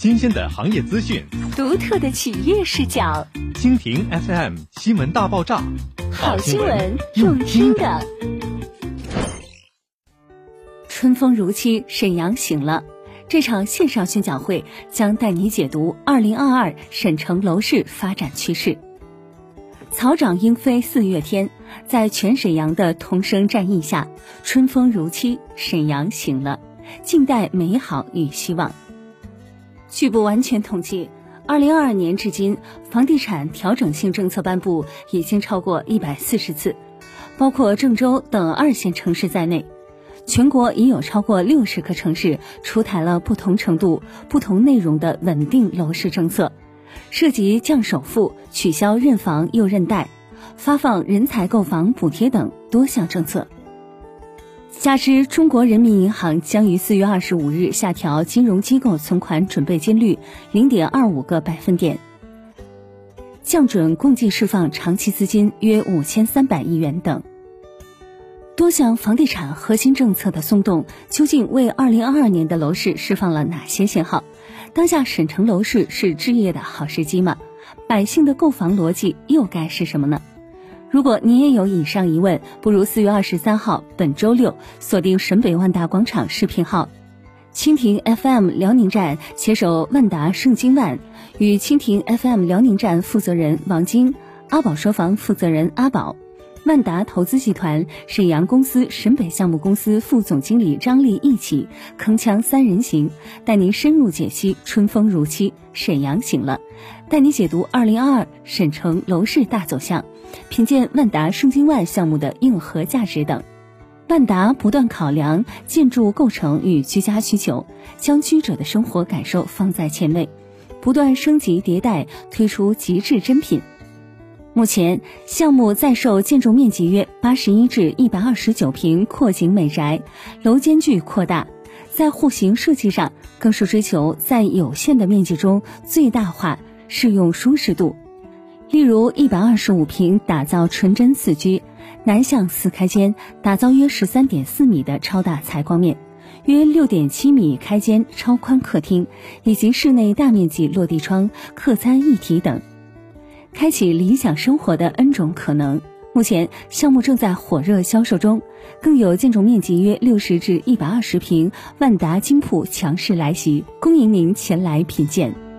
新鲜的行业资讯，独特的企业视角。蜻蜓 FM 新闻大爆炸，好新闻用听的。春风如期，沈阳醒了。这场线上宣讲会将带你解读二零二二沈城楼市发展趋势。草长莺飞四月天，在全沈阳的同声战役下，春风如期，沈阳醒了。静待美好与希望。据不完全统计，二零二二年至今，房地产调整性政策颁布已经超过一百四十次，包括郑州等二线城市在内，全国已有超过六十个城市出台了不同程度、不同内容的稳定楼市政策，涉及降首付、取消认房又认贷、发放人才购房补贴等多项政策。加之中国人民银行将于四月二十五日下调金融机构存款准备金率零点二五个百分点，降准共计释放长期资金约五千三百亿元等多项房地产核心政策的松动，究竟为二零二二年的楼市释放了哪些信号？当下沈城楼市是置业的好时机吗？百姓的购房逻辑又该是什么呢？如果你也有以上疑问，不如四月二十三号本周六锁定沈北万达广场视频号，蜻蜓 FM 辽宁站携手万达盛京万与蜻蜓 FM 辽宁站负责人王晶、阿宝说房负责人阿宝、万达投资集团沈阳公司沈北项目公司副总经理张丽一起铿锵三人行，带您深入解析春风如期，沈阳醒了，带你解读二零二二沈城楼市大走向。品鉴万达盛京万项目的硬核价值等，万达不断考量建筑构成与居家需求，将居者的生活感受放在前位，不断升级迭代，推出极致珍品。目前项目在售建筑面积约八十一至一百二十九平阔景美宅，楼间距扩大，在户型设计上更是追求在有限的面积中最大化适用舒适度。例如，一百二十五平打造纯真四居，南向四开间，打造约十三点四米的超大采光面，约六点七米开间超宽客厅，以及室内大面积落地窗、客餐一体等，开启理想生活的 N 种可能。目前项目正在火热销售中，更有建筑面积约六十至一百二十平万达金铺强势来袭，恭迎您前来品鉴。